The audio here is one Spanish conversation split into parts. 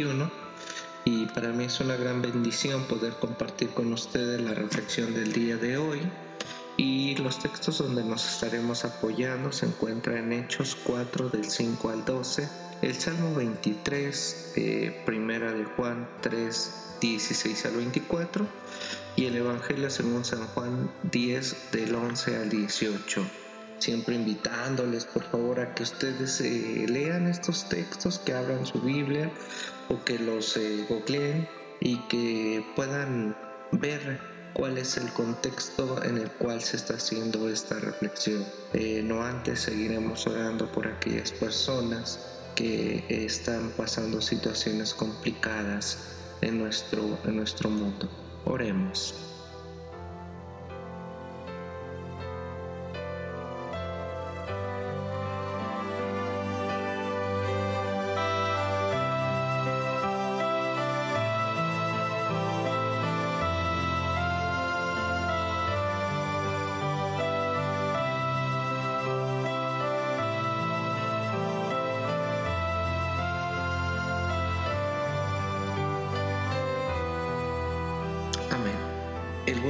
2021 y para mí es una gran bendición poder compartir con ustedes la reflexión del día de hoy y los textos donde nos estaremos apoyando se encuentran en Hechos 4 del 5 al 12, el Salmo 23, eh, Primera de Juan 3, 16 al 24 y el Evangelio según San Juan 10 del 11 al 18 siempre invitándoles por favor a que ustedes eh, lean estos textos, que abran su Biblia o que los eh, googleen y que puedan ver cuál es el contexto en el cual se está haciendo esta reflexión. Eh, no antes seguiremos orando por aquellas personas que están pasando situaciones complicadas en nuestro, en nuestro mundo. Oremos.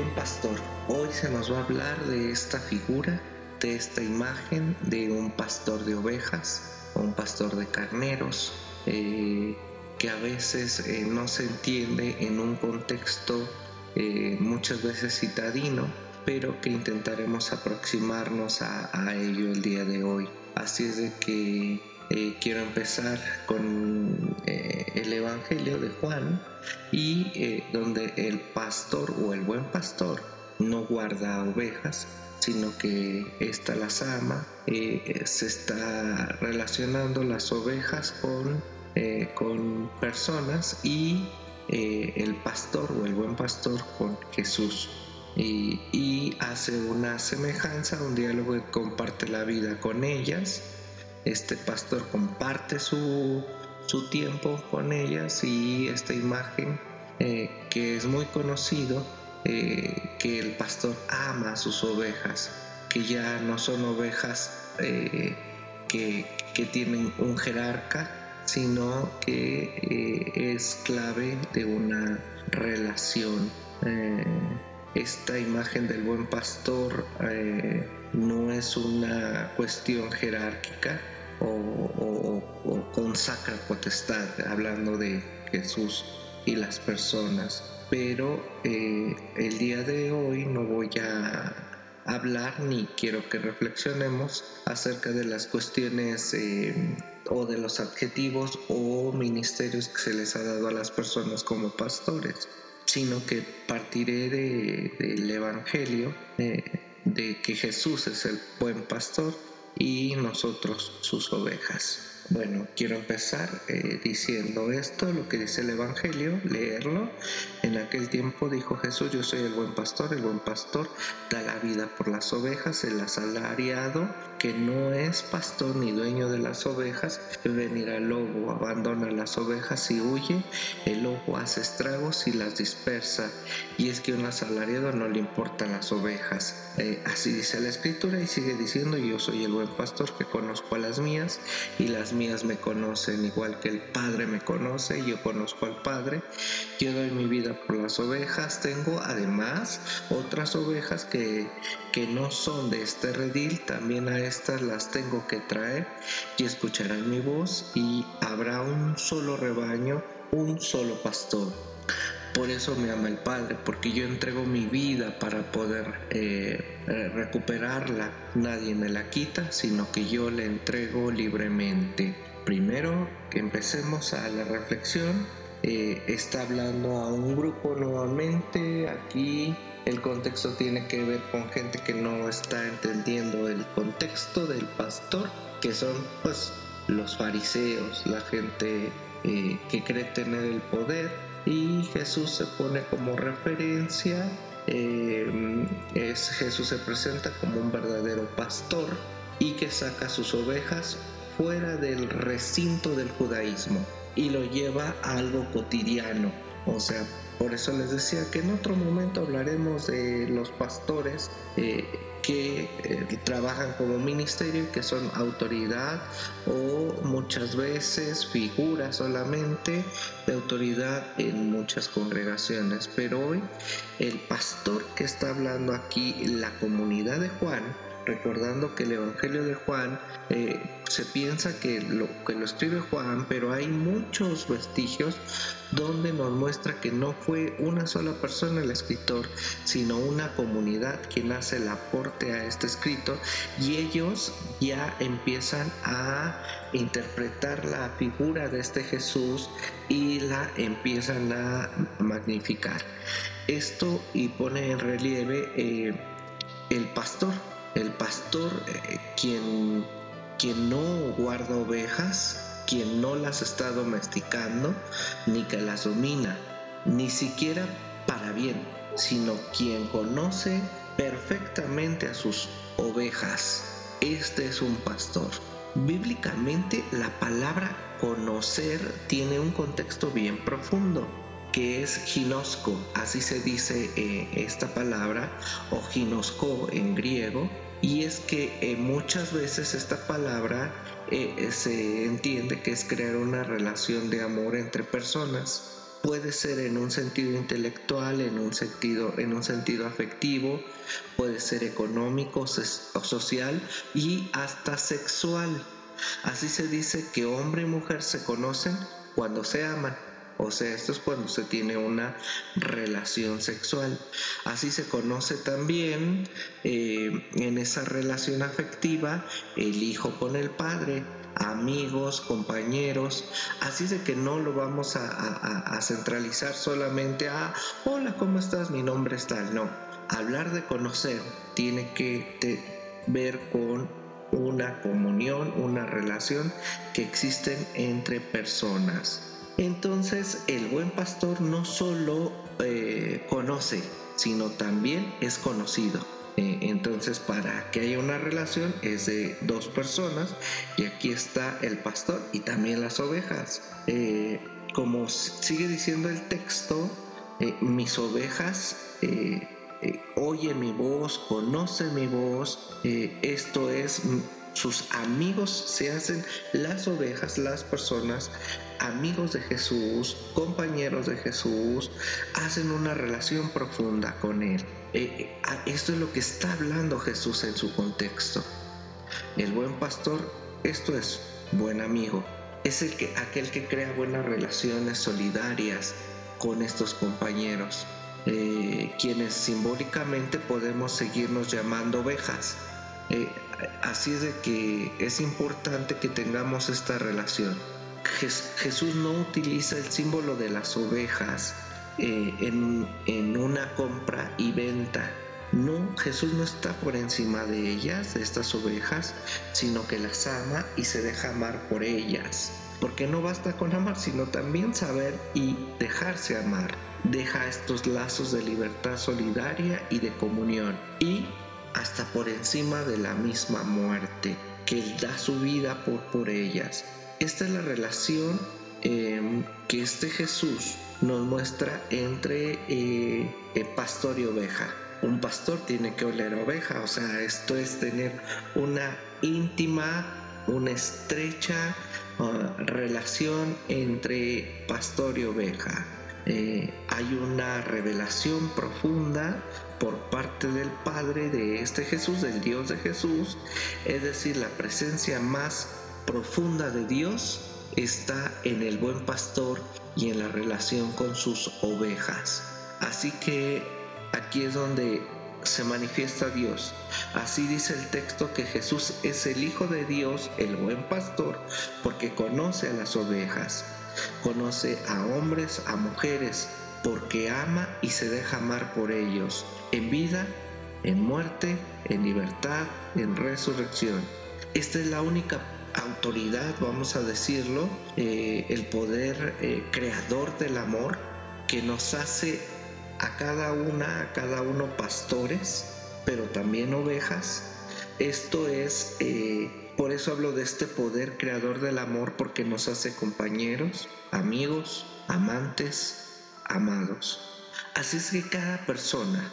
Pastor. Hoy se nos va a hablar de esta figura, de esta imagen de un pastor de ovejas, un pastor de carneros, eh, que a veces eh, no se entiende en un contexto eh, muchas veces citadino, pero que intentaremos aproximarnos a, a ello el día de hoy. Así es de que eh, quiero empezar con eh, el Evangelio de Juan y eh, donde el pastor o el buen pastor no guarda ovejas, sino que ésta las ama, se está relacionando las ovejas con, con personas y el pastor o el buen pastor con Jesús. Y, y hace una semejanza, un diálogo que comparte la vida con ellas este pastor comparte su, tiempo con ellas y esta imagen eh, que es muy conocido, eh, que el pastor ama a sus ovejas, que ya no son ovejas eh, que, que, tienen un jerarca, sino que es clave de una relación. Esta imagen del buen pastor no es una cuestión jerárquica o, con sacra potestad, hablando de Jesús y las personas. Pero eh, el día de hoy no voy a hablar ni quiero que reflexionemos acerca de las cuestiones eh, o de los adjetivos o ministerios que se les ha dado a las personas como pastores, sino que partiré del Evangelio. De que Jesús es el buen pastor y nosotros sus ovejas. Bueno, quiero empezar eh, diciendo esto, lo que dice el Evangelio, leerlo. En aquel tiempo dijo Jesús, yo soy el buen pastor, el buen pastor da la vida por las ovejas, el asalariado que no es pastor ni dueño de las ovejas, venir al lobo, abandona las ovejas y huye, el lobo hace estragos y las dispersa, y es que un asalariado no le importan las ovejas. Eh, así dice la escritura y sigue diciendo, yo soy el buen pastor que conozco a las mías y las mías me conocen igual que el Padre me conoce, yo conozco al Padre, yo doy mi vida por las ovejas, tengo además otras ovejas que, que no son de este redil, también a estas las tengo que traer y escucharán mi voz y habrá un solo rebaño, un solo pastor. Por eso me ama el Padre, porque yo entrego mi vida para poder eh, recuperarla. Nadie me la quita, sino que yo la entrego libremente. Primero que empecemos a la reflexión, eh, está hablando a un grupo nuevamente. Aquí el contexto tiene que ver con gente que no está entendiendo el contexto del pastor, que son pues los fariseos, la gente eh, que cree tener el poder. Y Jesús se pone como referencia. Eh, es, Jesús se presenta como un verdadero pastor y que saca sus ovejas fuera del recinto del judaísmo y lo lleva a algo cotidiano, O sea, por eso les decía que en otro momento hablaremos de los pastores eh, que eh, trabajan como ministerio que son autoridad o muchas veces figura solamente de autoridad en muchas congregaciones. Pero hoy el pastor que está hablando aquí, la comunidad de Juan, recordando que el Evangelio de Juan eh, se piensa que lo, que lo escribe Juan, pero hay muchos vestigios donde nos muestra que no fue una sola persona el escritor, sino una comunidad quien hace el aporte a este escrito y ellos ya empiezan a interpretar la figura de este Jesús y la empiezan a magnificar. Esto y pone en relieve eh, el pastor el pastor, eh, quien, quien no guarda ovejas, quien no las está domesticando, ni que las domina, ni siquiera para bien, sino quien conoce perfectamente a sus ovejas. Este es un pastor. Bíblicamente la palabra conocer tiene un contexto bien profundo que es ginosco, así se dice eh, esta palabra, o ginosco en griego, y es que eh, muchas veces esta palabra eh, se entiende que es crear una relación de amor entre personas. Puede ser en un sentido intelectual, en un sentido, en un sentido afectivo, puede ser económico o social y hasta sexual. Así se dice que hombre y mujer se conocen cuando se aman. O sea, esto es cuando se tiene una relación sexual. Así se conoce también eh, en esa relación afectiva el hijo con el padre, amigos, compañeros. Así de que no lo vamos a, centralizar solamente a, hola, ¿cómo estás? Mi nombre es tal. No, hablar de conocer tiene que ver con una comunión, una relación que existen entre personas. Entonces el buen pastor no solo eh, conoce, sino también es conocido. Eh, entonces para que haya una relación es de dos personas y aquí está el pastor y también las ovejas. Eh, como sigue diciendo el texto, mis ovejas oyen mi voz, conocen mi voz, esto es sus amigos se hacen las ovejas, las personas, amigos de Jesús, compañeros de Jesús, hacen una relación profunda con Él. Eh, eh, esto es lo que está hablando Jesús en su contexto. El buen pastor, esto es buen amigo, es el que, aquel que crea buenas relaciones solidarias con estos compañeros, eh, quienes simbólicamente podemos seguirnos llamando ovejas. Así es de que es importante que tengamos esta relación. Jesús no utiliza el símbolo de las ovejas eh, en, en una compra y venta. No, Jesús no está por encima de ellas, de estas ovejas, sino que las ama y se deja amar por ellas. Porque no basta con amar, sino también saber y dejarse amar. Deja estos lazos de libertad solidaria y de comunión. Y hasta por encima de la misma muerte, que Él da su vida por, por ellas. Esta es la relación em, que este Jesús nos muestra entre eh, pastor y oveja. Un pastor tiene que oler a oveja, o sea, esto es tener una íntima, una estrecha uh, relación entre pastor y oveja. Hay una revelación profunda por parte del Padre de este Jesús, del Dios de Jesús, es decir, la presencia más profunda de Dios está en el buen pastor y en la relación con sus ovejas. Así que aquí es donde se manifiesta Dios. Así dice el texto que Jesús es el Hijo de Dios, el buen pastor, porque conoce a las ovejas, conoce a hombres, a mujeres, porque ama y se deja amar por ellos, en vida, en muerte, en libertad, en resurrección. Esta es la única autoridad, vamos a decirlo, eh, el poder eh, creador del amor que nos hace a cada una, a cada uno pastores, pero también ovejas. Esto es, eh, por eso hablo de este poder creador del amor, porque nos hace compañeros, amigos, amantes, amados. Así es que cada persona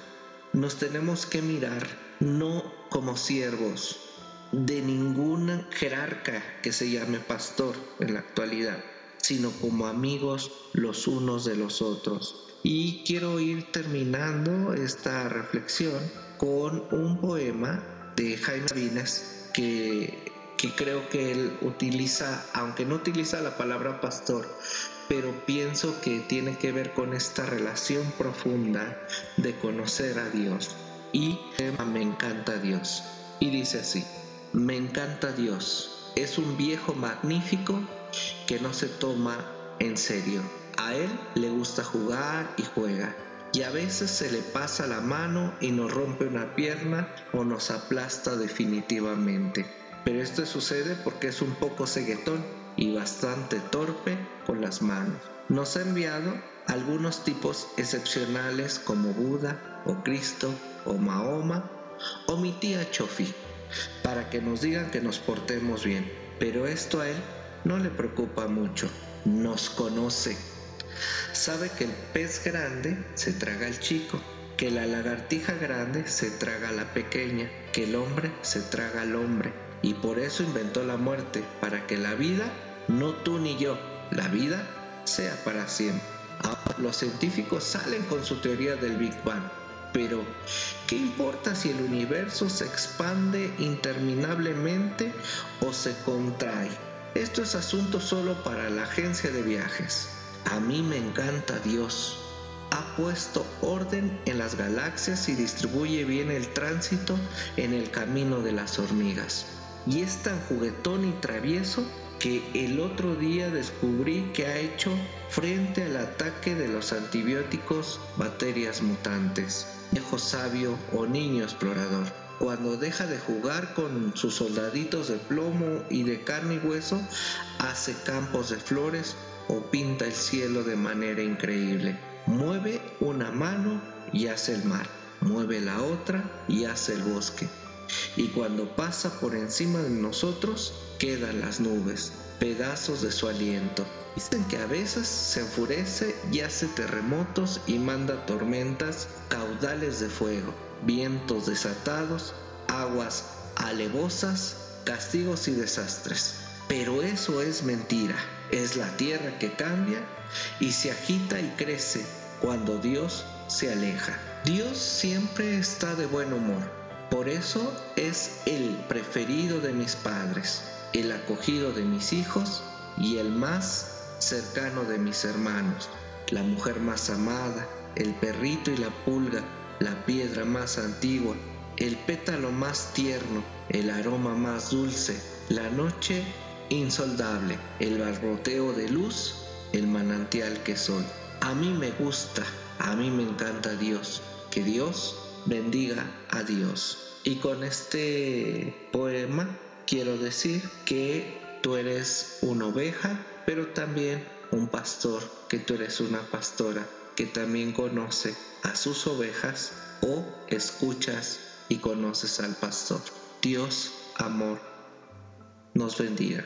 nos tenemos que mirar no como siervos de ningún jerarca que se llame pastor en la actualidad, sino como amigos los unos de los otros. Y quiero ir terminando esta reflexión con un poema de Jaime Sabines que, que creo que él utiliza, aunque no utiliza la palabra pastor, pero pienso que tiene que ver con esta relación profunda de conocer a Dios. Y me encanta Dios. Y dice así, me encanta Dios. Es un viejo magnífico que no se toma en serio. A él le gusta jugar y juega. Y a veces se le pasa la mano y nos rompe una pierna o nos aplasta definitivamente. Pero esto sucede porque es un poco ceguetón y bastante torpe con las manos. Nos ha enviado algunos tipos excepcionales como Buda o Cristo o Mahoma o mi tía Chofi para que nos digan que nos portemos bien. Pero esto a él no le preocupa mucho. Nos conoce. Sabe que el pez grande se traga al chico, que la lagartija grande se traga a la pequeña, que el hombre se traga al hombre. Y por eso inventó la muerte, para que la vida no tú ni yo, la vida sea para siempre. Ahora, los científicos salen con su teoría del Big Bang, pero ¿qué importa si el universo se expande interminablemente o se contrae? Esto es asunto solo para la agencia de viajes. A mí me encanta Dios. Ha puesto orden en las galaxias y distribuye bien el tránsito en el camino de las hormigas. Y es tan juguetón y travieso que el otro día descubrí que ha hecho frente al ataque de los antibióticos bacterias mutantes. Viejo sabio o niño explorador. Cuando deja de jugar con sus soldaditos de plomo y de carne y hueso, hace campos de flores o pinta el cielo de manera increíble. Mueve una mano y hace el mar. Mueve la otra y hace el bosque y cuando pasa por encima de nosotros quedan las nubes, pedazos de su aliento. Dicen que a veces se enfurece y hace terremotos y manda tormentas, caudales de fuego, vientos desatados, aguas alevosas, castigos y desastres. Pero eso es mentira, es la tierra que cambia y se agita y crece cuando Dios se aleja. Dios siempre está de buen humor por eso es el preferido de mis padres, el acogido de mis hijos y el más cercano de mis hermanos, la mujer más amada, el perrito y la pulga, la piedra más antigua, el pétalo más tierno, el aroma más dulce, la noche insoldable, el barboteo de luz, el manantial que soy. A mí me gusta, a mí me encanta Dios. Que Dios bendiga a Dios. Y con este poema quiero decir que tú eres una oveja, pero también un pastor, que tú eres una pastora, que también conoce a sus ovejas o escuchas y conoces al pastor. Dios, amor, nos bendiga.